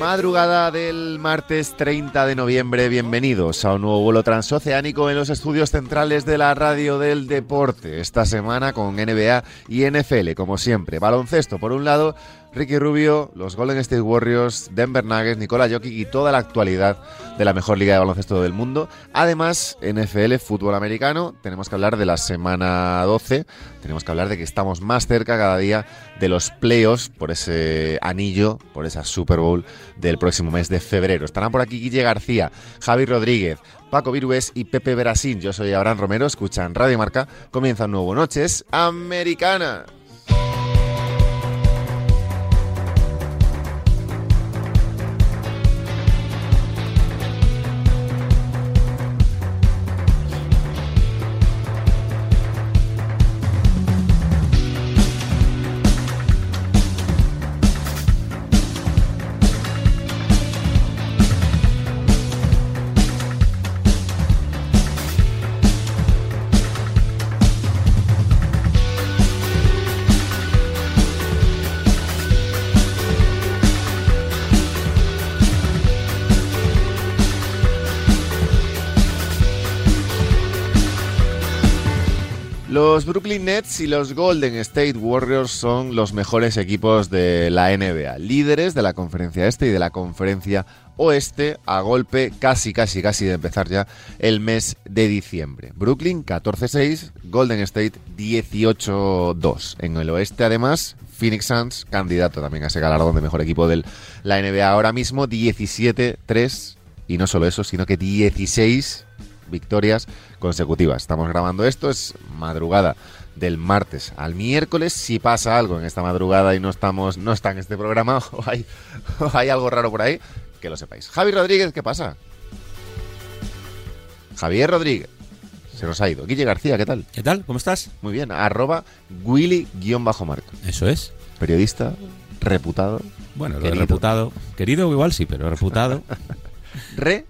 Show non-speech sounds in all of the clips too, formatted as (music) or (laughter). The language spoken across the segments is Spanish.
Madrugada del martes 30 de noviembre, bienvenidos a un nuevo vuelo transoceánico en los estudios centrales de la radio del deporte. Esta semana con NBA y NFL, como siempre. Baloncesto por un lado, Ricky Rubio, los Golden State Warriors, Denver Nuggets, Nikola Jokic y toda la actualidad de la mejor liga de baloncesto del mundo. Además, NFL, fútbol americano, tenemos que hablar de la semana 12, tenemos que hablar de que estamos más cerca cada día de los playoffs por ese anillo, por esa Super Bowl del próximo mes de febrero. Estarán por aquí Guille García, Javi Rodríguez, Paco Virués y Pepe Berasín. Yo soy Abraham Romero, escuchan Radio Marca. Comienza un nuevo Noches Americana. Los Brooklyn Nets y los Golden State Warriors son los mejores equipos de la NBA, líderes de la conferencia este y de la conferencia oeste a golpe casi, casi, casi de empezar ya el mes de diciembre. Brooklyn 14-6, Golden State 18-2. En el oeste además, Phoenix Suns, candidato también a ese galardón de mejor equipo de la NBA ahora mismo, 17-3. Y no solo eso, sino que 16 victorias consecutivas. Estamos grabando esto, es madrugada del martes al miércoles. Si pasa algo en esta madrugada y no estamos, no está en este programa, (laughs) o hay, o hay algo raro por ahí, que lo sepáis. Javi Rodríguez, ¿qué pasa? Javier Rodríguez. Se nos ha ido. Guille García, ¿qué tal? ¿Qué tal? ¿Cómo estás? Muy bien. Arroba Willy-Marco. Eso es. Periodista, reputado. Bueno, lo reputado. Querido igual sí, pero reputado. (laughs) Re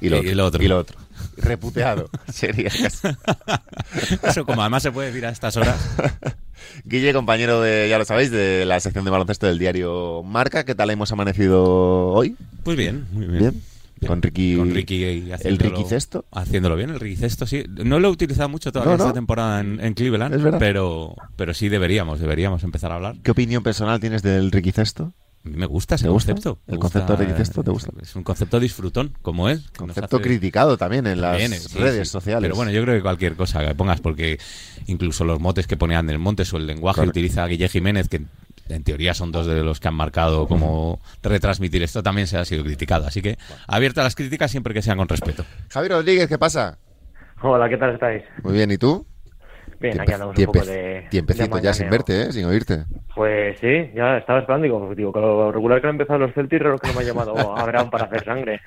y lo, Y lo otro. Y lo otro. Reputeado. (laughs) Sería (laughs) Eso como además se puede decir a estas horas. (laughs) Guille, compañero de, ya lo sabéis, de la sección de baloncesto del diario Marca. ¿Qué tal hemos amanecido hoy? Pues bien, muy bien. Bien. Con Ricky, Con Ricky el Ricky Cesto. Haciéndolo bien, el Ricky Cesto, sí. No lo he utilizado mucho todavía No, no. esta temporada en, en Cleveland, Es verdad. pero, pero sí deberíamos, deberíamos empezar a hablar. ¿Qué opinión personal tienes del Ricky Cesto? A mí me gusta ese ¿Te gusta? concepto. Me ¿El concepto de Cesto te eh, gusta? Es un concepto disfrutón, como él. Concepto hace- criticado también en las También, sí, redes sí. sociales. Pero bueno, yo creo que cualquier cosa que pongas, porque incluso los motes que pone Ander Montes o el lenguaje Correcto. que utiliza Guille Jiménez, que en teoría son dos de los que han marcado cómo retransmitir esto, también se ha sido criticado. Así que abierta a las críticas siempre que sean con respeto. Javi Rodríguez, ¿qué pasa? Hola, ¿qué tal estáis? Muy bien, ¿y tú? Bien, aquí andamos un poco de ya sin verte, ¿eh? Sin oírte. Pues sí, ya estaba esperando, digo, digo, con lo regular que han empezado los Celtics, raro que no me ha llamado (laughs) Abraham para hacer sangre.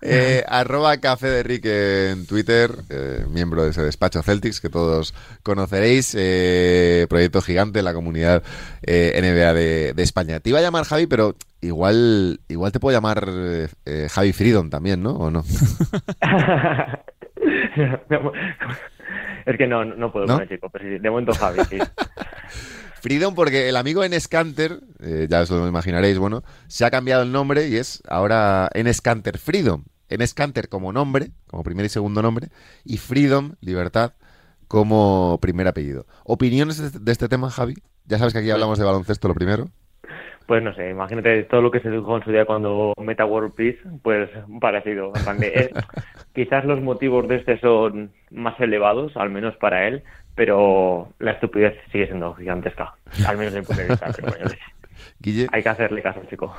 Eh, arroba Café de Rick en Twitter, eh, miembro de ese despacho Celtics que todos conoceréis, eh, proyecto gigante en la comunidad eh, NBA de, de España. Te iba a llamar Javi, pero igual igual te puedo llamar Javi Freedom también, ¿no? ¿O no? (laughs) (laughs) es que no, no puedo ¿No? con el chico, pero sí, de momento Javi, sí. (laughs) Freedom porque el amigo Nscanter, eh, ya os lo imaginaréis, bueno, se ha cambiado el nombre y es ahora Nscanter Freedom. Nscanter como nombre, como primer y segundo nombre, y Freedom, libertad, como primer apellido. ¿Opiniones de, de este tema, Javi? Ya sabes que aquí hablamos de baloncesto lo primero. Pues no sé, imagínate todo lo que se dijo en su día cuando Meta World Peace, pues parecido. en eh, (laughs) quizás los motivos de este son más elevados, al menos para él, pero la estupidez sigue siendo gigantesca, al menos mi punto de vista. pero bueno, yo qué sé. Guille. Hay que hacerle caso, chico.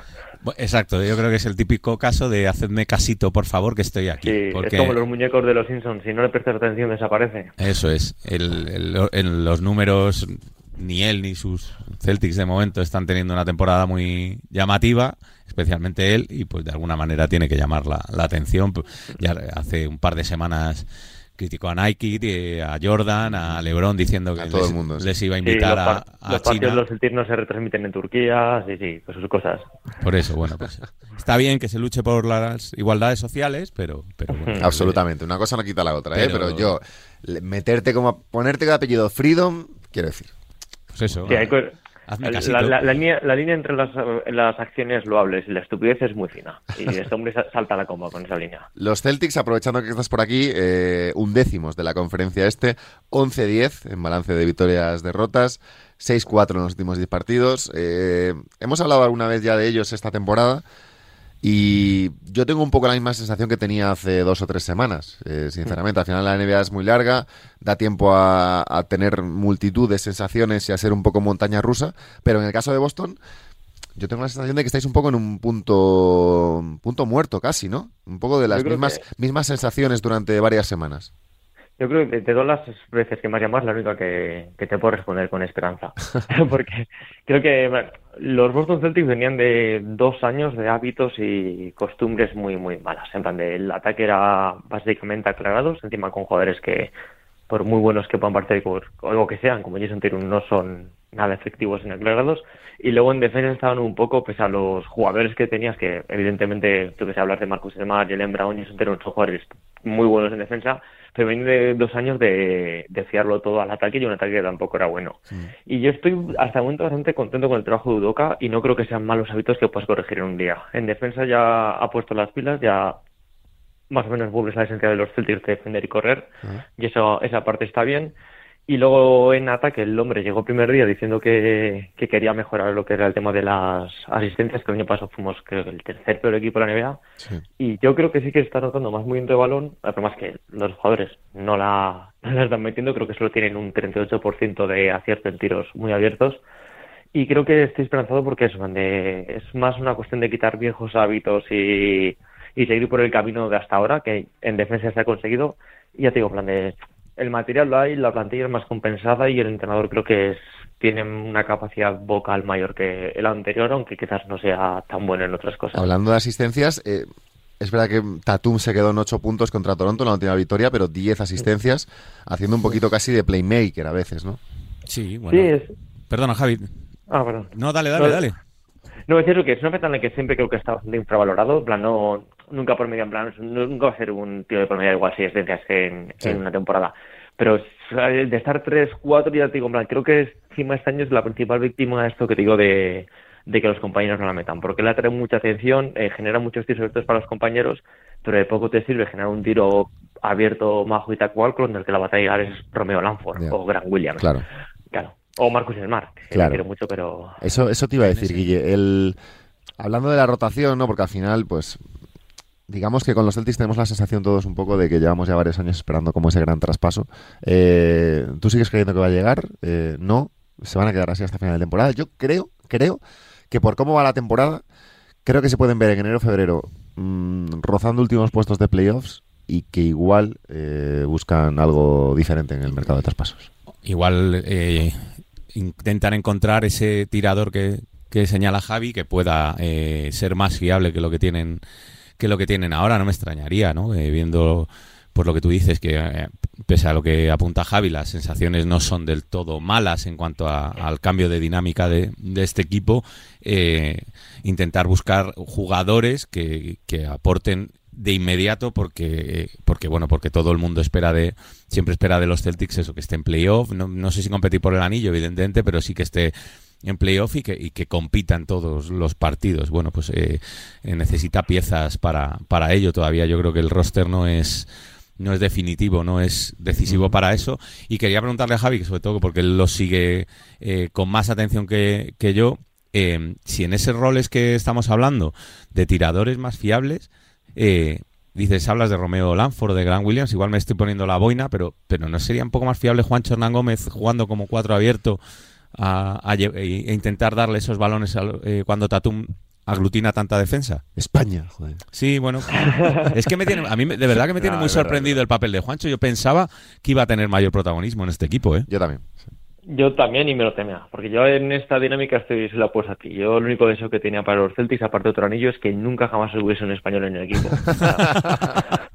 Exacto, yo creo que es el típico caso de hacedme casito, por favor, que estoy aquí. Sí, es como los muñecos de los Simpsons, si no le prestas atención desaparece. Eso es, en los números ni él ni sus Celtics de momento están teniendo una temporada muy llamativa, especialmente él, y pues de alguna manera tiene que llamar la, atención. Ya hace un par de semanas criticó a Nike, a Jordan, a LeBron diciendo que les, iba a invitar a, a, los China. Los Celtics no se retransmiten en Turquía, sí, sí, pues sus cosas. Por eso, bueno, pues está bien que se luche por las igualdades sociales, pero... pero Absolutamente, una cosa no quita la otra, ¿eh? pero yo, meterte como, ponerte el apellido Freedom, quiero decir, pues eso. la, línea, entre las, acciones loables y la estupidez es muy fina. Y (laughs) este hombre salta la coma con esa línea. Los Celtics, aprovechando que estás por aquí, eh, undécimos de la conferencia este, 11-10 en balance de victorias-derrotas, 6-4 en los últimos 10 partidos. Eh, hemos hablado alguna vez ya de ellos esta temporada. Y yo tengo un poco la misma sensación que tenía hace dos o tres semanas, eh, sinceramente. Al final la NBA es muy larga, da tiempo a, tener multitud de sensaciones y a ser un poco montaña rusa, pero en el caso de Boston, yo tengo la sensación de que estáis un poco en un punto, punto muerto casi, ¿no? Un poco de las mismas, mismas sensaciones durante varias semanas. Yo creo que de todas las veces que me has llamado es la única que, te puedo responder con esperanza. (laughs) (laughs) Porque creo que los Boston Celtics venían de dos años de hábitos y costumbres muy, muy malas. En plan, de, el ataque era básicamente aclarado, encima con jugadores que, por muy buenos que puedan partir por algo que sean, como Jason Tatum, no son nada efectivos en aclarados. Y luego en defensa estaban un poco, pese a los jugadores que tenías, que evidentemente, tú que sé hablar de Marcus Smart, Jalen Brown, Jason Tatum, son jugadores muy buenos en defensa, pero venía de dos años de, de, fiarlo todo al ataque y un ataque que tampoco era bueno. Y yo estoy hasta el momento bastante contento con el trabajo de Udoka y no creo que sean malos hábitos que puedas corregir en un día. En defensa ya ha puesto las pilas, ya más o menos vuelves a la esencia de los Celtics de defender y correr, y eso, esa parte está bien. Y luego en ataque el hombre llegó el primer día diciendo que, quería mejorar lo que era el tema de las asistencias, que el año pasado fuimos creo el tercer peor equipo de la NBA. Y yo creo que sí que está notando más movimiento de balón, además que los jugadores (laughs) no la, están metiendo, creo que solo tienen un 38% de acierto en tiros muy abiertos. Y creo que estoy esperanzado porque es, es más una cuestión de quitar viejos hábitos y, y seguir por el camino de hasta ahora, que en defensa se ha conseguido. Y ya te digo, plan de el material lo hay, la plantilla es más compensada y el entrenador creo que es, tiene una capacidad vocal mayor que el anterior, aunque quizás no sea tan bueno en otras cosas. Hablando de asistencias, eh, es verdad que Tatum se quedó en 8 puntos contra Toronto en la última victoria, pero 10 asistencias, haciendo un poquito casi de playmaker a veces, ¿no? Sí, bueno. Perdona, Javi. Ah, perdón. No, dale, dale, dale. No, es cierto que es una peta en la que siempre creo que está bastante infravalorado. En plan, no, nunca por medio en plan, nunca va a ser un tío de por medio igual si es en, en una temporada. Pero de estar 3, 4, ya te digo, en plan, creo que encima este año es la principal víctima de esto que te digo de, que los compañeros no la metan, porque le atrae mucha atención, eh, genera muchos tiros abiertos para los compañeros, pero de poco te sirve generar un tiro abierto, majo y tal cual, con el que la batalla es Romeo Lanford o Grant Williams. Claro. Claro. O Marcus Smart, que claro. quiero mucho, pero... Eso, eso te iba a decir, Guille. El... Hablando de la rotación, ¿no? Porque al final, pues, digamos que con los Celtics tenemos la sensación todos un poco de que llevamos ya varios años esperando como ese gran traspaso. Eh, ¿Tú sigues creyendo que va a llegar? Eh, no, se van a quedar así hasta final de temporada. Yo creo, creo que por cómo va la temporada, creo que se pueden ver en enero febrero mm, rozando últimos puestos de playoffs y que igual eh, buscan algo diferente en el mercado de traspasos. Igual intentar encontrar ese tirador que, que señala Javi que pueda ser más fiable que lo que tienen que lo que tienen ahora, no me extrañaría, ¿no? Eh, viendo por lo que tú dices, que eh, pese a lo que apunta Javi, las sensaciones no son del todo malas en cuanto al cambio de dinámica de, este equipo, eh, intentar buscar jugadores que, aporten de inmediato porque porque bueno porque todo el mundo espera de siempre espera de los Celtics eso que esté en playoff no, no sé si competir por el anillo evidentemente pero sí que esté en playoff y que, y que compitan todos los partidos. Bueno, pues eh, eh, necesita piezas para, para ello todavía. Yo creo que el roster no es no es definitivo, no es decisivo para eso. Y quería preguntarle a Javi, sobre todo porque él lo sigue eh, con más atención que, que yo, si en esos roles que estamos hablando de tiradores más fiables, dices, hablas de Romeo Lanford, de Grant Williams, igual me estoy poniendo la boina, pero, pero ¿no sería un poco más fiable Juan Hernán Gómez jugando como cuatro abierto a, e intentar darle esos balones eh, cuando Tatum aglutina tanta defensa. España, joder. Sí, bueno, (laughs) es que me tiene, a mí de verdad que me tiene muy sorprendido el papel de Juancho. Yo pensaba que iba a tener mayor protagonismo en este equipo, ¿eh? Yo también. Yo también y me lo temía, porque yo en esta dinámica estoy se la puesto a ti. Yo lo único deseo que tenía para los Celtics, aparte de otro anillo, es que nunca jamás hubiese un español en el equipo. (laughs)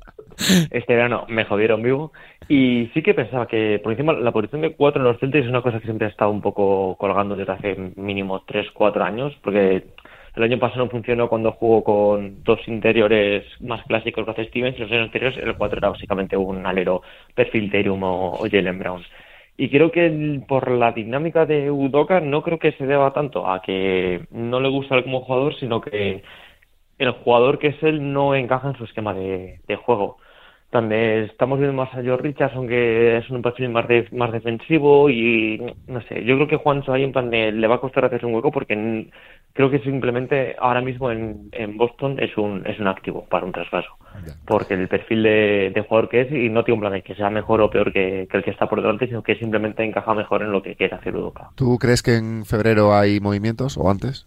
este verano me jodieron vivo y sí que pensaba que por encima la posición de cuatro en los Celtics es una cosa que siempre ha estado un poco colgando desde hace mínimo tres, cuatro años, porque el año pasado no funcionó cuando jugó con dos interiores más clásicos que hace Stevens y los años anteriores el 4 era básicamente un alero perfil Terium o, Jalen Brown. Y creo que por la dinámica de Udoka no creo que se deba tanto a que no le gusta él como jugador, sino que el jugador que es él no encaja en su esquema de juego. También estamos viendo más a George Richardson, que es un perfil más, más defensivo y no sé, yo creo que Juancho ahí en plan le va a costar hacerse un hueco porque creo que simplemente ahora mismo en, en Boston es un, es un activo para un traspaso. Porque el perfil de, jugador que es, y no tiene un plan de que sea mejor o peor que, el que está por delante, sino que simplemente encaja mejor en lo que quiere hacer Udoka. ¿Tú crees que en febrero hay movimientos o antes?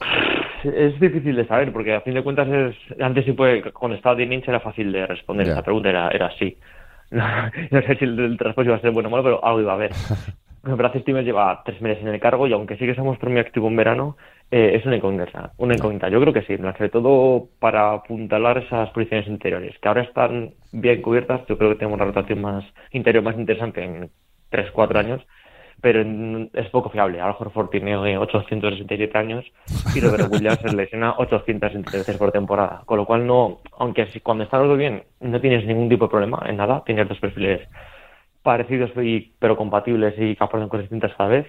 (laughs) es difícil de saber, porque a fin de cuentas es, antes sí puede, cuando estaba Lynch era fácil de responder esa pregunta, era, era así. (laughs) No, sé si el, transporte iba a ser bueno o malo, pero algo iba a haber. (laughs) Brad Stevens lleva tres meses en el cargo y aunque sí que somos muy activo en verano, eh, es una incógnita, una incógnita. Yo creo que sí, sobre todo para apuntalar esas posiciones interiores, que ahora están bien cubiertas. Yo creo que tenemos una rotación más interior más interesante en tres, cuatro años pero es poco fiable. Al Horford tiene 867 años y Robert (laughs) Williams se lesiona 863 por temporada. Con lo cual, no, aunque cuando está todo bien no tienes ningún tipo de problema en nada, tienes dos perfiles parecidos y, pero compatibles y que aportan cosas distintas cada vez,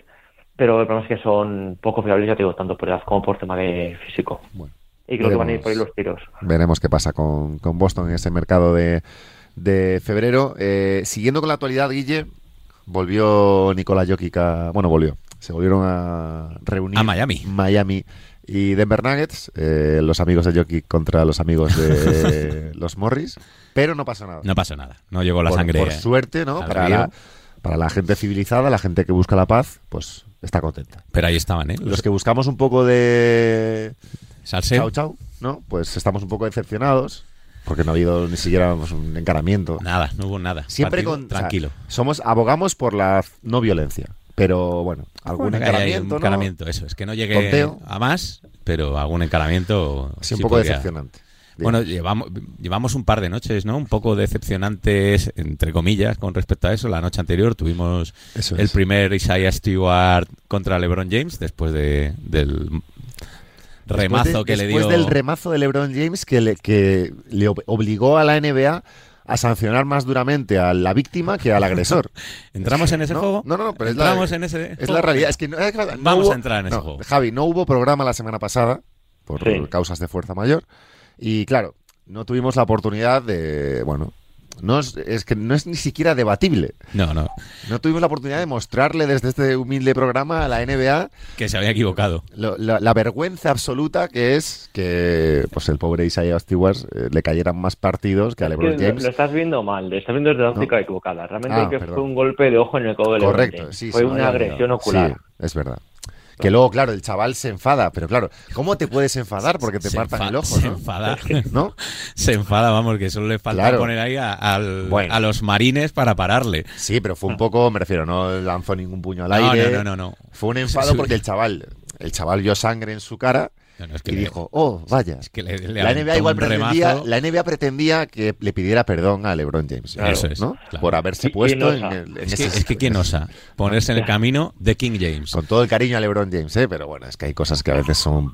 pero el problema es que son poco fiables, ya te digo, tanto por edad como por tema de físico. y creo que van a ir por ahí los tiros. Veremos qué pasa con, con Boston en ese mercado de, de febrero. Eh, siguiendo con la actualidad, Guille, volvió Nicolás Jokic bueno, volvió, se volvieron a reunir a Miami. Miami y Denver Nuggets, eh, los amigos de Jokic contra los amigos de (laughs) los Morris, pero no pasó nada. No pasó nada, no llegó la sangre. Por suerte, ¿no? Para la, para la gente civilizada, la gente que busca la paz, pues está contenta. Pero ahí estaban, ¿eh? Los, que buscamos un poco de... Salseo. Chau, chau, ¿no? Pues estamos un poco decepcionados porque no ha habido ni siquiera pues, un encaramiento. Nada, no hubo nada. Siempre con tranquilo. somos abogamos por la no violencia, pero bueno, algún encaramiento, un encaramiento, eso, es que no llegue a más, pero algún encaramiento sí, un poco decepcionante. Bueno, llevamos, llevamos un par de noches, ¿no? Un poco decepcionantes, entre comillas, con respecto a eso. La noche anterior tuvimos el primer Isaiah Stewart contra LeBron James, después de, del remazo que le dio. Después del remazo de LeBron James que le, que le obligó a la NBA a sancionar más duramente a la víctima que al agresor. (laughs) ¿Entramos en ese juego? No, no, pero ¿Entramos es la, en ese Es la realidad. Es que Vamos a entrar en ese juego. Javi, no hubo programa la semana pasada por causas de fuerza mayor. Y claro, no tuvimos la oportunidad de, bueno, no es, que no es ni siquiera debatible. No, no. No tuvimos la oportunidad de mostrarle desde este humilde programa a la NBA que se había equivocado. la, vergüenza absoluta que es que pues el pobre Isaiah Stewart eh, le cayeran más partidos que a LeBron James. Lo, estás viendo mal, lo estás viendo desde la óptica equivocada. Realmente ah, que fue un golpe de ojo en el codo de Correcto, sí, Fue una agresión ocular. Sí, es verdad. Que luego, claro, el chaval se enfada, pero claro, ¿cómo te puedes enfadar porque te partan el ojo? Se enfada, (laughs) ¿no? (laughs) se enfada, vamos, que solo le falta poner ahí a, los marines para pararle. Sí, pero fue un poco, me refiero, no lanzó ningún puño al aire. No, no, no, no. Fue un enfado (laughs) porque el chaval, el chaval vio sangre en su cara y dijo, oh, vaya. la, NBA igual pretendía, la NBA pretendía que le pidiera perdón a LeBron James. Eso es, ¿no? Por haberse puesto en, es, que, es que quién osa ponerse en el (laughs) camino de King James. Con todo el cariño a LeBron James, ¿eh? pero bueno, es que hay cosas que a veces son.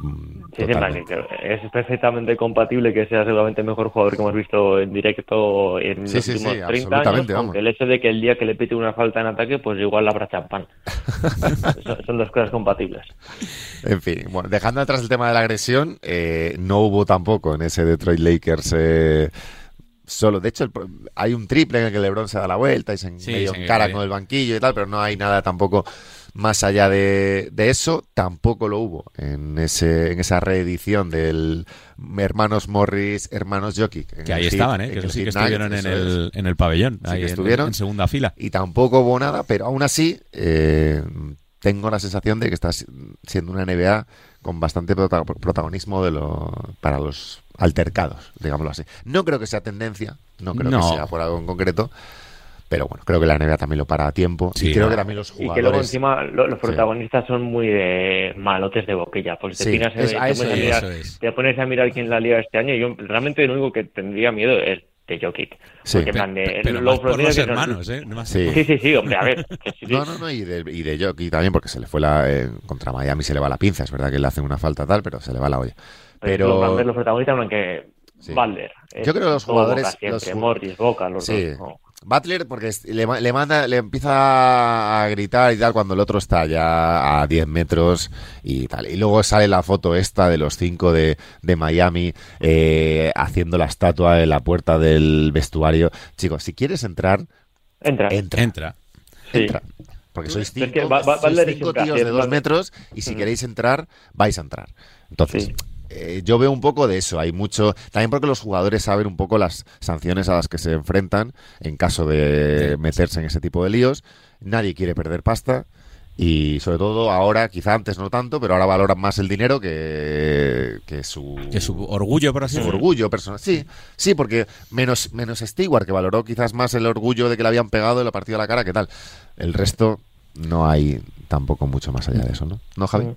es perfectamente compatible que sea seguramente el mejor jugador que hemos visto en directo en los últimos 30 años. El hecho de que el día que le pite una falta en ataque, pues igual habrá champán. (laughs) son dos cosas compatibles. En fin, bueno, dejando atrás el tema de la agresión, eh, no hubo tampoco en ese Detroit Lakers. Eh, solo. De hecho, el hay un triple en el que LeBron se da la vuelta y se Sí, medio se encara con el banquillo y tal, pero no hay nada tampoco más allá de, de eso. Tampoco lo hubo en ese en esa reedición del Hermanos Morris, Hermanos Jokic. en Que el ahí estaban, ¿eh? que sí que Night, estuvieron en el, en el pabellón, Sí ahí que en- estuvieron. en segunda fila. Y tampoco hubo nada, pero aún así eh, tengo la sensación de que está si- siendo una NBA con bastante prota- protagonismo de lo, para los altercados, digámoslo así. No creo que sea tendencia, no creo No. que sea por algo en concreto, pero bueno, creo que la NBA también lo para a tiempo Sí, y creo no. que también los Y que luego jugadores... encima lo- los protagonistas son muy de malotes de boquilla. Pues te, Sí, pinas, es- te, a pones eso a es, mirar, eso es. te pones a mirar quién la liga este año y yo realmente lo único que tendría miedo es de Jokic. Sí. Pe- pe- pero los más por los hermanos, ¿eh? No Sí. Sí, sí, sí, hombre, a ver. (laughs) sí. No, no, no, y de, y de Jokic también, porque se le fue la... eh, contra Miami se le va la pinza, es verdad que le hacen una falta tal, pero se le va la olla. Pero Pero... los protagonistas son que Sí. Balder. Yo creo que los jugadores- siempre, los Morris, Boca, los Sí. dos. ¿no? Butler, porque es- le, ma- le manda, le empieza a gritar y tal cuando el otro está ya a 10 metros y tal. Y luego sale la foto esta de los cinco de, de Miami eh, haciendo la estatua en la puerta del vestuario. Chicos, si quieres entrar, Entra. entra. Entra. Sí. entra. Porque sois Es cinco, que sois siempre tíos de dos plan- metros y si Mm. queréis entrar, vais a entrar. Entonces, Sí. Eh, yo veo un poco de eso. Hay mucho. También porque los jugadores saben un poco las sanciones a las que se enfrentan en caso de meterse en ese tipo de líos. Nadie quiere perder pasta. Y sobre todo ahora, quizá antes no tanto, pero ahora valoran más el dinero que, que su, Que su orgullo, por así su orgullo personal. Sí, sí, porque menos, menos Stewart, que valoró quizás más el orgullo de que le habían pegado y le partido la cara, que tal. El resto no hay tampoco mucho más allá de eso, ¿no? ¿No, Javi?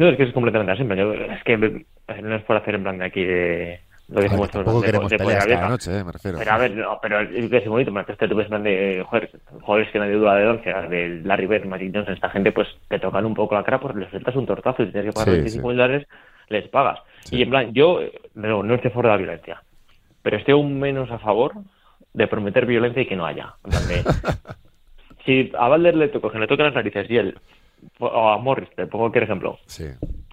No, es que es completamente así. yo- es que no es por hacer en plan de aquí de lo que A ver, tampoco de- queremos de peleas poder cada abierta. noche, eh, me refiero. Pero a ver, no, pero es bonito, porque este tú ves en plan de, joder, jugadores que nadie duda de once, de Larry Bird, Magic Johnson, esta gente, pues te tocan un poco la cara porque les sueltas un tortazo y si tienes que pagar Sí, 25 sí. mil dólares, les pagas. Sí. Y en plan, yo no, no estoy a favor de la violencia, pero estoy aún menos a favor de prometer violencia y que no haya. En plan de, (laughs) si a Balder le toco, que le tocan las narices y él, a Morris, te pongo cualquier ejemplo, Sí.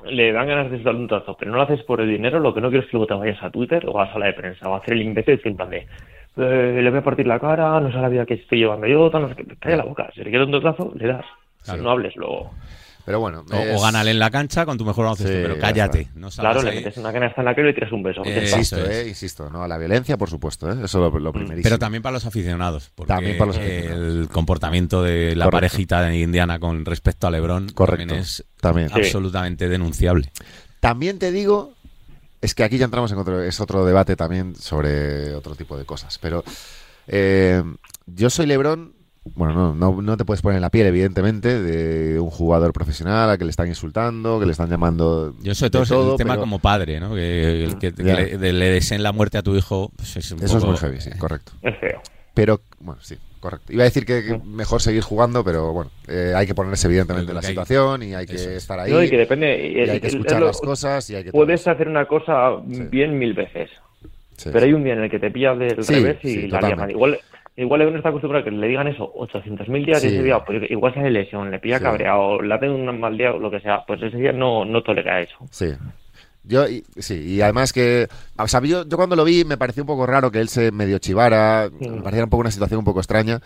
le dan ganas de darle un trozo, pero no lo haces por el dinero, lo que no quiero es que luego te vayas a Twitter o a la sala de prensa o a hacer el imbécil decir en plan de eh, le voy a partir la cara, no sé la vida que estoy llevando yo, tal, no sé qué. Calla la boca, si le quieres un trozo, le das. Claro. No hables luego. Pero bueno. O, es- o gánale en la cancha con tu mejor baloncesto, Sí, pero cállate. No Claro, le metes una canasta en la cara y le tiras un beso. Eh, está. Insisto, es. eh, insisto, no a la violencia, por supuesto, eh, eso lo, lo primerísimo. Pero también para los aficionados, porque También para los el aficionados. comportamiento de la Correcto. parejita de Indiana con respecto a LeBron Correcto. también es También. Sí. absolutamente denunciable. También te digo, es que aquí ya entramos en otro, es otro debate también sobre otro tipo de cosas, pero eh, yo soy Lebron, bueno, no, no, no te puedes poner en la piel, evidentemente, de un jugador profesional al que le están insultando, que le están llamando... Yo sobre todo, todo, el tema pero como padre, ¿no? Que, el que, le, de- le deseen la muerte a tu hijo, pues es un Eso es muy heavy, sí, correcto. Es feo. Pero, bueno, sí, correcto. Iba a decir que, que mejor seguir jugando, pero bueno, eh, hay que ponerse evidentemente en la hay- situación y hay que Eso estar ahí. No, y que depende. y hay que es- es escuchar lo- las cosas y hay que... Puedes hacer una cosa Sí. bien mil veces, Sí, pero sí. hay un día en el que te pillas del Sí, revés y sí, la mal. Igual, igual Lebron está acostumbrado a que le digan eso 800.000 días Sí. y ese día, pues igual sale lesión, le pilla Sí. cabreado, le hacen un mal día o lo que sea, pues ese día no, no tolera eso. Sí. Yo, y- sí, y además que, o sea, yo, yo cuando lo vi me pareció un poco raro que él se medio chivara, Sí. me parecía un poco una situación un poco extraña,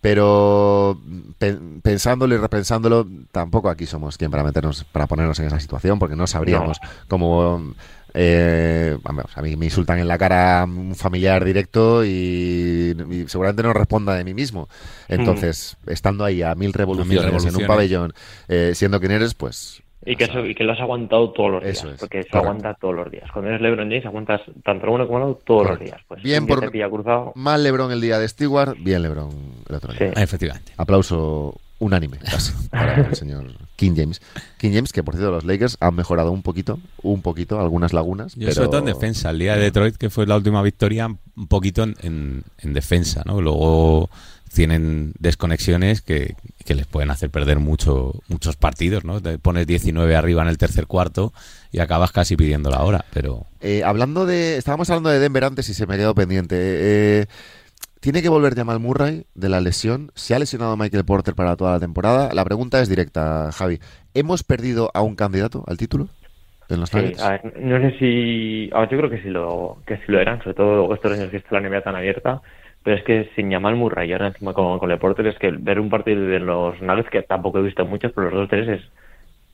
pero pe- pensándolo y repensándolo, tampoco aquí somos quien para meternos, para ponernos en esa situación, porque no sabríamos cómo, eh, vamos, a mí me insultan en la cara un familiar directo y, y seguramente no responda de mí mismo. Entonces, estando ahí a mil revoluciones, en un pabellón, eh, siendo quien eres, pues... Y que, eso, y que lo has aguantado todos los días, Eso es, porque se correcto. aguanta todos los días. Cuando eres LeBron James aguantas tanto lo uno como lo otro todos Correcto. los días. Pues Bien por- cruzado. Mal Lebron el día de Stewart, bien Lebron el otro día. Sí. Efectivamente. Aplauso unánime, casi, para el (laughs) señor King James. King James, que por cierto los Lakers han mejorado un poquito, un poquito, algunas lagunas. Yo pero... sobre todo en defensa. El día de Detroit, que fue la última victoria, un poquito en, en- en defensa, ¿no? Luego tienen desconexiones que, que les pueden hacer perder mucho, muchos partidos, ¿no? Te pones 19 arriba en el tercer cuarto y acabas casi pidiendo la hora, pero... Eh, hablando de. Estábamos hablando de Denver antes y se me quedó pendiente. Eh, ¿Tiene que volver Jamal Murray de la lesión? ¿Se ha lesionado Michael Porter para toda la temporada? La pregunta es directa, Javi. ¿Hemos perdido a un candidato al título? en los Sí, ver, no sé si. ver, yo creo que sí lo, que sí lo eran, sobre todo estos años que está la NBA tan abierta. Pero es que sin Jamal Murray ahora encima con, con el Porter, es que ver un partido de los Nuggets, que tampoco he visto muchos, pero los dos tres es.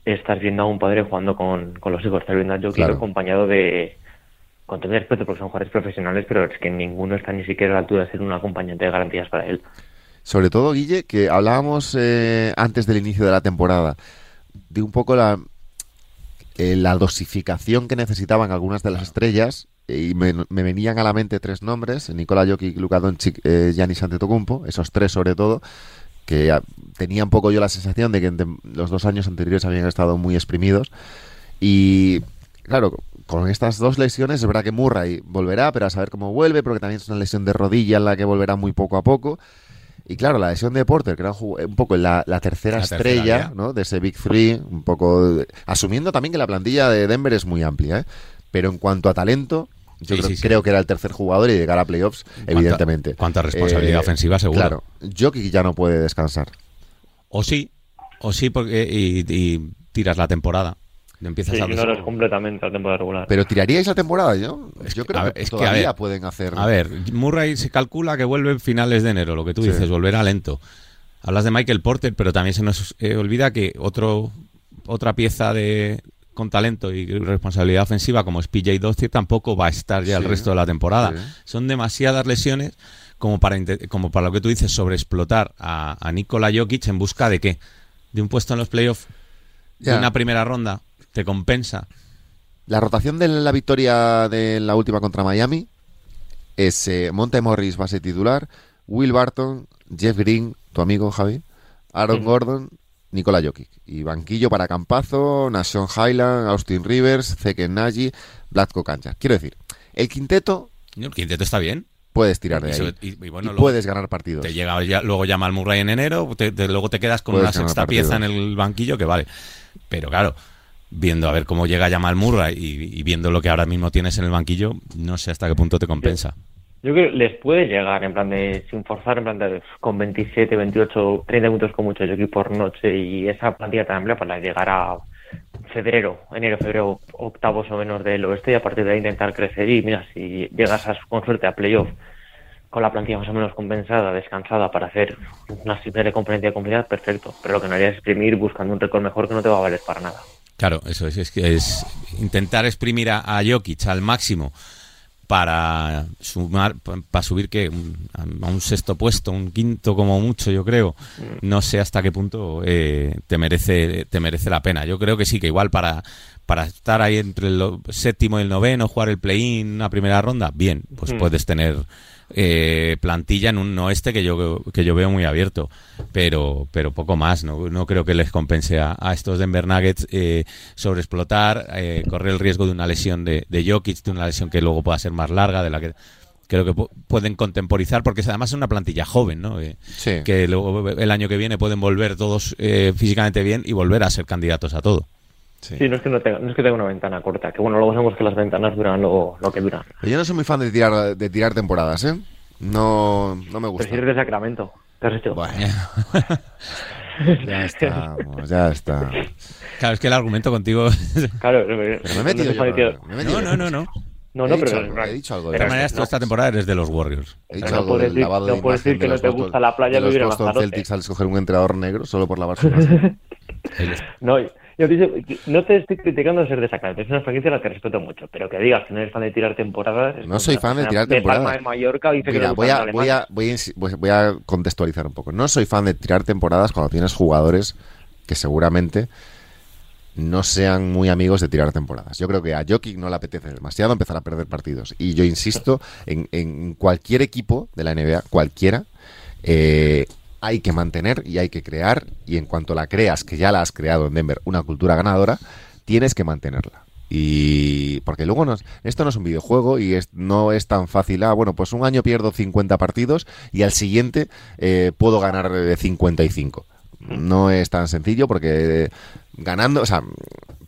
Estás viendo a un padre jugando con, con los hijos, estás viendo a Jokic Claro. acompañado de. Con todo el respeto, porque son jugadores profesionales, pero es que ninguno está ni siquiera a la altura de ser un acompañante de garantías para él. Sobre todo, Guille, que hablábamos eh, antes del inicio de la temporada de un poco la, eh, la dosificación que necesitaban algunas de las estrellas y me, me venían a la mente tres nombres, Nikola Jokic, Luka Doncic, eh, Giannis Antetokounmpo, esos tres sobre todo, que ah, tenía un poco yo la sensación de que en los dos años anteriores habían estado muy exprimidos y claro, con estas dos lesiones es verdad que Murray volverá, pero a saber cómo vuelve, porque también es una lesión de rodilla en la que volverá muy poco a poco. Y claro, la lesión de Porter, que era un poco la, la tercera La tercera estrella. ¿no? de ese Big Three, un poco de- asumiendo también que la plantilla de Denver es muy amplia, ¿eh? pero en cuanto a talento, yo Sí, creo, sí, sí. creo que era el tercer jugador y llegar a playoffs, Cuánta- evidentemente. cuánta responsabilidad Eh, ofensiva, seguro. Claro, Jokic ya no puede descansar. O sí, o sí, porque y, y tiras la temporada. Empiezas Sí, a ignoras completamente la temporada regular. Pero tiraríais la temporada, yo, Es yo que- creo que, todavía ver, pueden hacer. A ver, Murray se calcula que vuelve en finales de enero, lo que tú Sí. dices, volverá lento. Hablas de Michael Porter, pero también se nos eh, olvida que otro otra pieza de con talento y responsabilidad ofensiva como es PJ Doncic tampoco va a estar ya el resto de la temporada. Sí. Son demasiadas lesiones como para como para lo que tú dices sobre explotar a, a Nikola Jokic en busca de qué? De un puesto en los playoffs, de una primera ronda, te compensa. La rotación de la victoria de la última contra Miami es eh, Monte Morris base titular, Will Barton, Jeff Green, tu amigo Javi, Aaron. Gordon, Nikola Jokic. Y banquillo para Campazo, Nashon Highland, Austin Rivers, Zeke Nagy, Vlatko Kanja. Quiero decir, el quinteto El quinteto está bien. puedes tirar de Y ahí. y- y bueno, puedes ganar partidos. Te llega ya, luego llama al Murray en enero, te- te- luego te quedas con Puedes una sexta partidos. pieza en el banquillo que vale. Pero claro, viendo a ver cómo llega Jamal Murray y, viendo lo que ahora mismo tienes en el banquillo, no sé hasta qué punto te compensa. Yo creo que les puede llegar, en plan de, sin forzar, en plan de, con 27, 28, 30 minutos con mucho Jokic por noche y esa plantilla tan amplia para llegar a febrero, enero, febrero, octavos o menos del oeste y a partir de ahí intentar crecer y mira, si llegas a, con suerte a playoff con la plantilla más o menos compensada, descansada para hacer una simple conferencia de completa, perfecto. Pero lo que no haría es exprimir buscando un récord mejor que no te va a valer para nada. Claro, eso es, es es intentar exprimir a, a Jokic al máximo para sumar, para subir que a un sexto puesto, un quinto como mucho, yo creo. No sé hasta qué punto eh, te merece te merece la pena. Yo creo que sí, que igual para para estar ahí entre el séptimo y el noveno, jugar el play-in, una primera ronda, bien, pues Mm. puedes tener eh, plantilla en un oeste que yo que yo veo muy abierto, pero pero poco más. No, no creo que les compense a, a estos Denver Nuggets eh, sobreexplotar, eh, correr el riesgo de una lesión de, de Jokic, de una lesión que luego pueda ser más larga, de la que creo que pu- pueden contemporizar, porque es además es una plantilla joven, ¿no? Eh, Sí. que luego el año que viene pueden volver todos eh, físicamente bien y volver a ser candidatos a todo. Sí. Sí, no es que no tenga, no es que tenga una ventana corta, que bueno, luego sabemos que las ventanas duran lo, lo que duran. Yo no soy muy fan de tirar, de tirar temporadas, ¿eh? No, no me Pero gusta. si eres de Sacramento, ¿qué has hecho? Bueno, (laughs) ya estamos, ya está. Claro, es que el argumento contigo... (laughs) Claro, Pero me he metido yo. me he metido no, no, no, no. No, He no, dicho pero algo, he dicho algo De de todas maneras, tú no. esta temporada eres de los Warriors. He dicho Pero no algo puedes del decir- lavado de no puedes imagen decir que de no te Boston- gusta la playa de los Boston. Celtics al escoger un entrenador negro solo por lavar su (laughs) imagen. Ahí les- No, te, dice- no te estoy criticando ser de Sacramento, es una franquicia a la que respeto mucho, pero que digas que no eres fan de tirar temporadas... es No soy fan de tirar temporadas. Palma de Mallorca dice que Mira, le voy a, voy a contextualizar un poco. No soy fan de tirar temporadas cuando tienes jugadores que seguramente no sean muy amigos de tirar temporadas. Yo creo que a Jokic no le apetece demasiado empezar a perder partidos. Y yo insisto, en, en cualquier equipo de la NBA, cualquiera, eh, hay que mantener y hay que crear, y en cuanto la creas, que ya la has creado en Denver, una cultura ganadora, tienes que mantenerla. Y porque luego no es- esto no es un videojuego y es, no es tan fácil. Ah, bueno, pues un año pierdo 50 partidos y al siguiente eh, puedo ganar eh, 55. No es tan sencillo porque eh, ganando, o sea,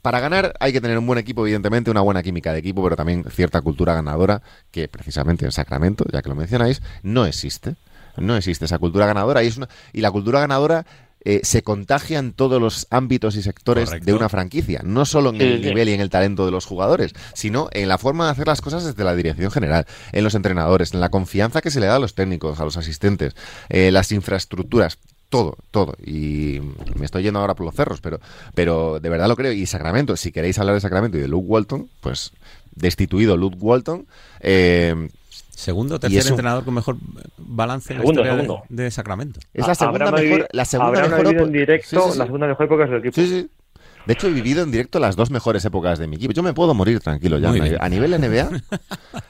para ganar hay que tener un buen equipo, evidentemente, una buena química de equipo, pero también cierta cultura ganadora que precisamente en Sacramento, ya que lo mencionáis, no existe. No existe esa cultura ganadora y, es una, y la cultura ganadora eh, se contagia en todos los ámbitos y sectores Correcto. de una franquicia, no solo en el nivel y en el talento de los jugadores, sino en la forma de hacer las cosas desde la dirección general, en los entrenadores, en la confianza que se le da a los técnicos, a los asistentes, eh, las infraestructuras. Todo, todo. Y me estoy yendo ahora por los cerros, pero, pero de verdad lo creo. Y Sacramento, si queréis hablar de Sacramento y de Luke Walton, pues destituido Luke Walton, eh, Segundo o tercer un- entrenador con mejor balance en la Segundo, historia de- Sacramento. es la segunda Habrán mejor, la segunda habrán mejor en directo Sí, sí, sí. la segunda mejor época del equipo. Sí, sí. De hecho, he vivido en directo las dos mejores épocas de mi equipo. Yo me puedo morir tranquilo ya. A nivel NBA,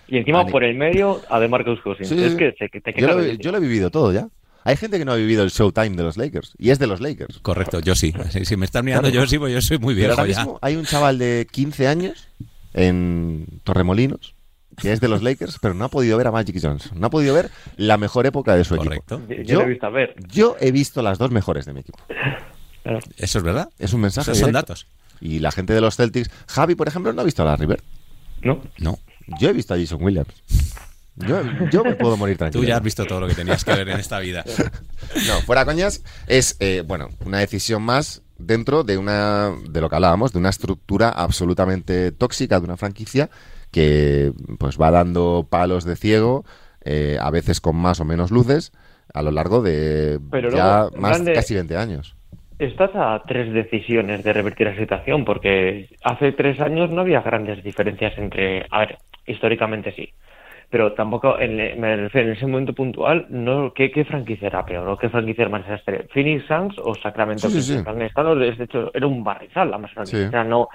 Y encima por el medio, a de Marcus Cousins. Sí, sí, es sí. que te, te yo lo, he- ti. yo lo he vivido todo ya. Hay gente que no ha vivido el Showtime de los Lakers. Y es de los Lakers. Correcto, yo sí. Si, si me estás mirando, Claro. yo sí, pues yo soy muy Pero viejo ahora ya. mismo hay un chaval de 15 años en Torremolinos que es de los Lakers, pero no ha podido ver a Magic Johnson. No ha podido ver la mejor época de su Correcto. equipo. Yo, yo he visto a ver. Yo he visto las dos mejores de mi equipo. (laughs) Eso es verdad. Es un mensaje. Esos son directo. datos. Y la gente de los Celtics, Javi, por ejemplo, no ha visto a la River. ¿No? No. Yo he visto a Jason Williams. Yo, yo me puedo morir tranquilo. Tú ya has visto todo lo que tenías que ver en esta vida. (laughs) No, fuera coñas, es eh, bueno, una decisión más dentro de una de lo que hablábamos, de una estructura absolutamente tóxica de una franquicia que pues va dando palos de ciego, eh, a veces con más o menos luces, a lo largo de Pero ya luego, más grande- casi 20 años. Estás a tres decisiones de revertir la situación, porque hace tres años no había grandes diferencias entre. A ver, históricamente sí. Pero tampoco, en, ese momento puntual, no ¿qué, qué franquicia era peor o qué franquicia era más desastre? ¿Phoenix Suns o Sacramento Sí, sí, sí. Han estado, de hecho, era un barrizal la más franquicia. Sí. O sea, no,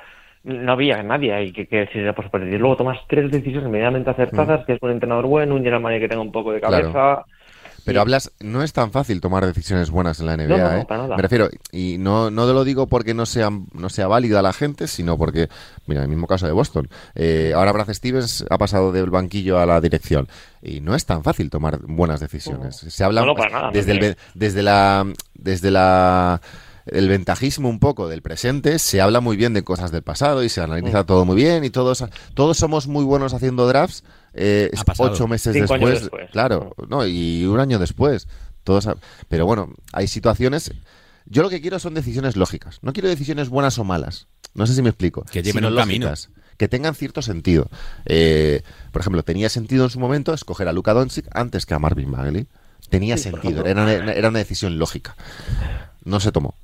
no había nadie ahí que, que decidiera por su Y luego tomas tres decisiones medianamente acertadas, que es un entrenador bueno, un general manager que tenga un poco de Mm. Claro. cabeza. Pero hablas, no es tan fácil tomar decisiones buenas en la NBA, No, no, ¿eh? para nada. Me refiero, y no, no lo digo porque no sea, no sea válida la gente, sino porque, mira, el mismo caso de Boston. Eh, ahora Brad Stevens ha pasado del banquillo a la dirección. Y no es tan fácil tomar buenas decisiones. Se habla No, para nada, desde, el, desde la desde la el ventajismo un poco del presente, se habla muy bien de cosas del pasado y se analiza todo muy bien y todos todos somos muy buenos haciendo drafts eh, ocho meses después, después. claro, no, y un año después. Todos, pero bueno, hay situaciones. Yo lo que quiero son decisiones lógicas. No quiero decisiones buenas o malas. No sé si me explico. Que lleven un camino. Que tengan cierto sentido. Eh, por ejemplo, tenía sentido en su momento escoger a Luka Doncic antes que a Marvin Bagley. Tenía Sí, sentido. Era una, era una decisión lógica. No se tomó.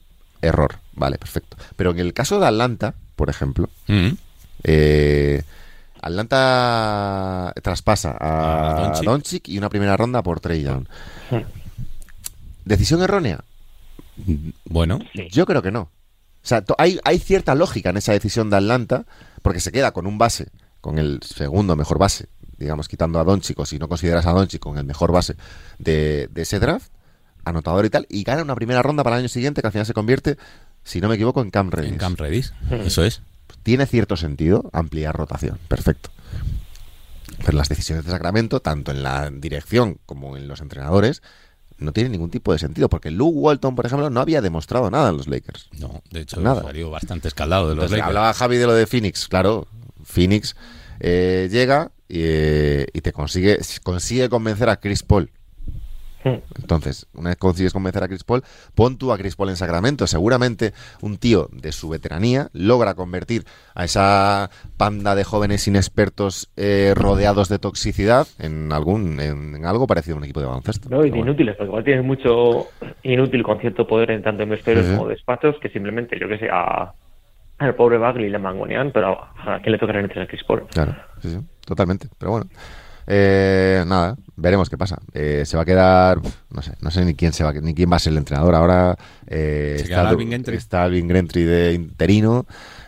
Error. Vale, perfecto. Pero en el caso de Atlanta, por ejemplo, Mm. eh, Atlanta traspasa A a Doncic. Y una primera ronda por Trey Young. ¿Decisión errónea? Bueno. Yo creo que no. O sea, hay, hay cierta lógica en esa decisión de Atlanta, porque se queda con un base, con el segundo mejor base, digamos, quitando a Doncic, o si no consideras a Doncic con el mejor base de, de ese draft, anotador y tal, y gana una primera ronda para el año siguiente, que al final se convierte, si no me equivoco, en Cam Reddish. en Camp Redis. Mm. Eso es. Tiene cierto sentido ampliar rotación, perfecto. Pero las decisiones de Sacramento, tanto en la dirección como en los entrenadores, no tienen ningún tipo de sentido, porque Luke Walton, por ejemplo, no había demostrado nada en los Lakers. No, de hecho, Nada. salió bastante escaldado de los Entonces, Lakers. hablaba Javi de lo de Phoenix, claro. Phoenix eh, llega y, eh, y te consigue, consigue convencer a Chris Paul. Hmm. Entonces, una vez consigues convencer a Chris Paul, pon tú a Chris Paul en Sacramento. Seguramente un tío de su veteranía logra convertir a esa panda de jóvenes inexpertos eh, rodeados de toxicidad en algún en, algo parecido a un equipo de baloncesto. No, y de inútiles, porque igual tienes mucho inútil con cierto poder en tanto vestuarios Sí, como despachos que simplemente, yo que sé, a, al pobre Bagley le mangonean, pero a, a quién le toca en a Chris Paul. Claro, sí, sí, totalmente. Pero bueno, Eh, nada, veremos qué pasa. Eh, se va a quedar, no sé, no sé ni quién se va, ni quién va a ser el entrenador ahora. Eh, está, Alvin Gentry. está Alvin Gentry de interino.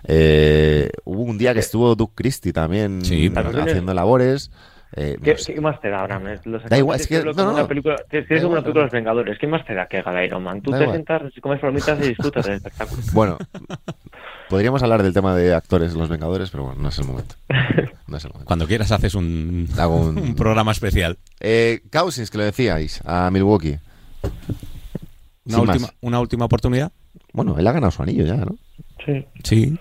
Eh, hubo un día que estuvo Duke Christie también Sí, haciendo labores. Eh, no ¿Qué, sé. qué más te da, Abraham? Los Da igual, es que- no, como no, una película, tienes como una película de los Vengadores. ¿Qué más te da que haga de Iron Man? Tú Da te igual. sientas, comes palomitas y disfrutas del espectáculo. (laughs) Bueno, podríamos hablar del tema de actores en Los Vengadores, pero bueno, no es el momento. (laughs) No es el momento. Cuando quieras haces un, Hago un- (laughs) un programa especial. Eh, Cousins, que lo decíais, a Milwaukee. Una última, una última oportunidad. Bueno, él ha ganado su anillo ya, ¿no? Sí. Sí.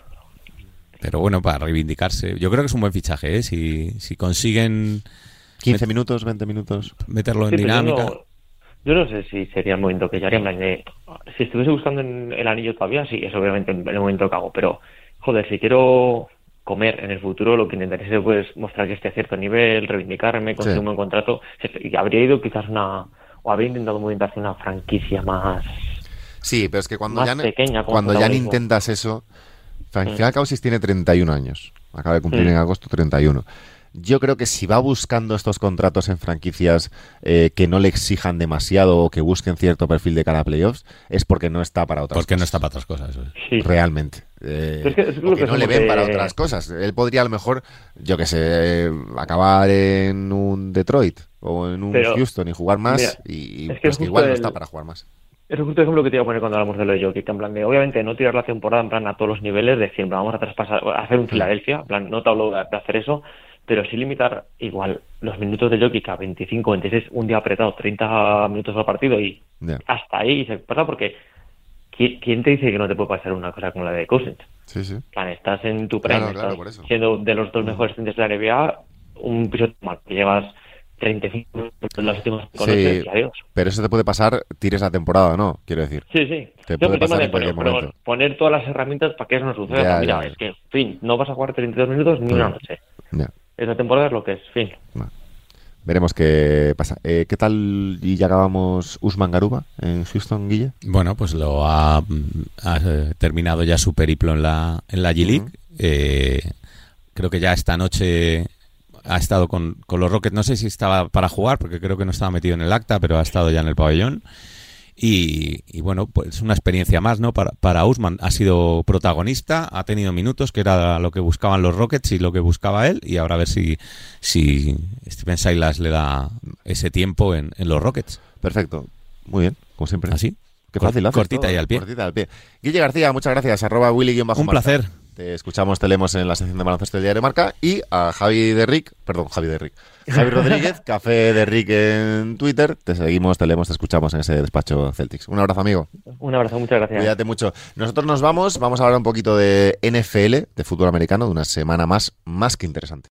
Pero bueno, para reivindicarse. Yo creo que es un buen fichaje, ¿eh? Si, si consiguen 15 minutos, 20 minutos. meterlo en yo dinámica. no- Yo no sé si sería el momento que yo haría en plan de, si estuviese buscando en el anillo todavía, sí, eso obviamente en el momento que hago, pero joder, si quiero comer en el futuro, lo que intentaré es pues, mostrar que esté a cierto nivel, reivindicarme, conseguir un buen contrato. Y habría ido quizás una, o habría intentado modificarse una franquicia más. Sí, pero es que cuando ya, pequeña, cuando ya intentas eso, Frank Causis tiene 31 años, acaba de cumplir en agosto 31 yo creo que si va buscando estos contratos en franquicias eh, que no le exijan demasiado o que busquen cierto perfil de cara a playoffs, es porque no está para otras cosas. Porque no está para otras cosas. Realmente. Eh, porque no le ven para otras cosas. Él podría a lo mejor, yo que sé, acabar en un Detroit o en un Houston y jugar más y pues que igual no está para jugar más. Es justo ejemplo que te iba a poner cuando hablamos de lo de Jokic, en plan de, obviamente, no tirar la temporada en plan a todos los niveles, decir, vamos a traspasar, a hacer un Filadelfia, en plan, no te hablo de hacer eso, pero sí limitar igual los minutos de Jokic a 25, 26, un día apretado, 30 minutos al partido y hasta ahí se pasa porque ¿quién te dice que no te puede pasar una cosa como la de Cousins? Sí, sí. estás en tu prime, siendo de los dos mejores centros de la NBA, un piso mal, que llevas 35 minutos en los últimos sí, y adiós. Pero eso te puede pasar, tires la temporada no, quiero decir. Sí, sí. Te puede pasar en. Poner todas las herramientas para que eso no suceda. Mira, es que, fin, no vas a jugar 32 minutos ni una noche. Ya esa temporada es lo que es, fin. Veremos qué pasa. Eh, ¿Qué tal y ya acabamos Usman Garuba en Houston, Guille? Bueno, pues lo ha, eh, terminado ya su periplo en la, en la G-League. Eh, creo que ya esta noche ha estado con, con los Rockets. No sé si estaba para jugar, porque creo que no estaba metido en el acta, pero ha estado ya en el pabellón. Y, bueno, pues una experiencia más, ¿no? Para, para Usman ha sido protagonista, ha tenido minutos, que era lo que buscaban los Rockets y lo que buscaba él, y ahora a ver si, si Steven Silas le da ese tiempo en, los Rockets. Perfecto, muy bien, como siempre. Así. Qué fácil, cortita y al pie. Cortita al pie. Guille García, muchas gracias. Arroba Willy Un placer. Te escuchamos, te leemos en la sección de baloncesto del Diario Marca y a Javi de Rick, perdón, Javi de Rick, Javi Rodríguez, (laughs) Café de Rick en Twitter. Te seguimos, te leemos, te escuchamos en ese despacho Celtics. Un abrazo, amigo. Un abrazo, muchas gracias. Cuídate mucho. Nosotros nos vamos, vamos a hablar un poquito de NFL, de fútbol americano, de una semana más, más que interesante.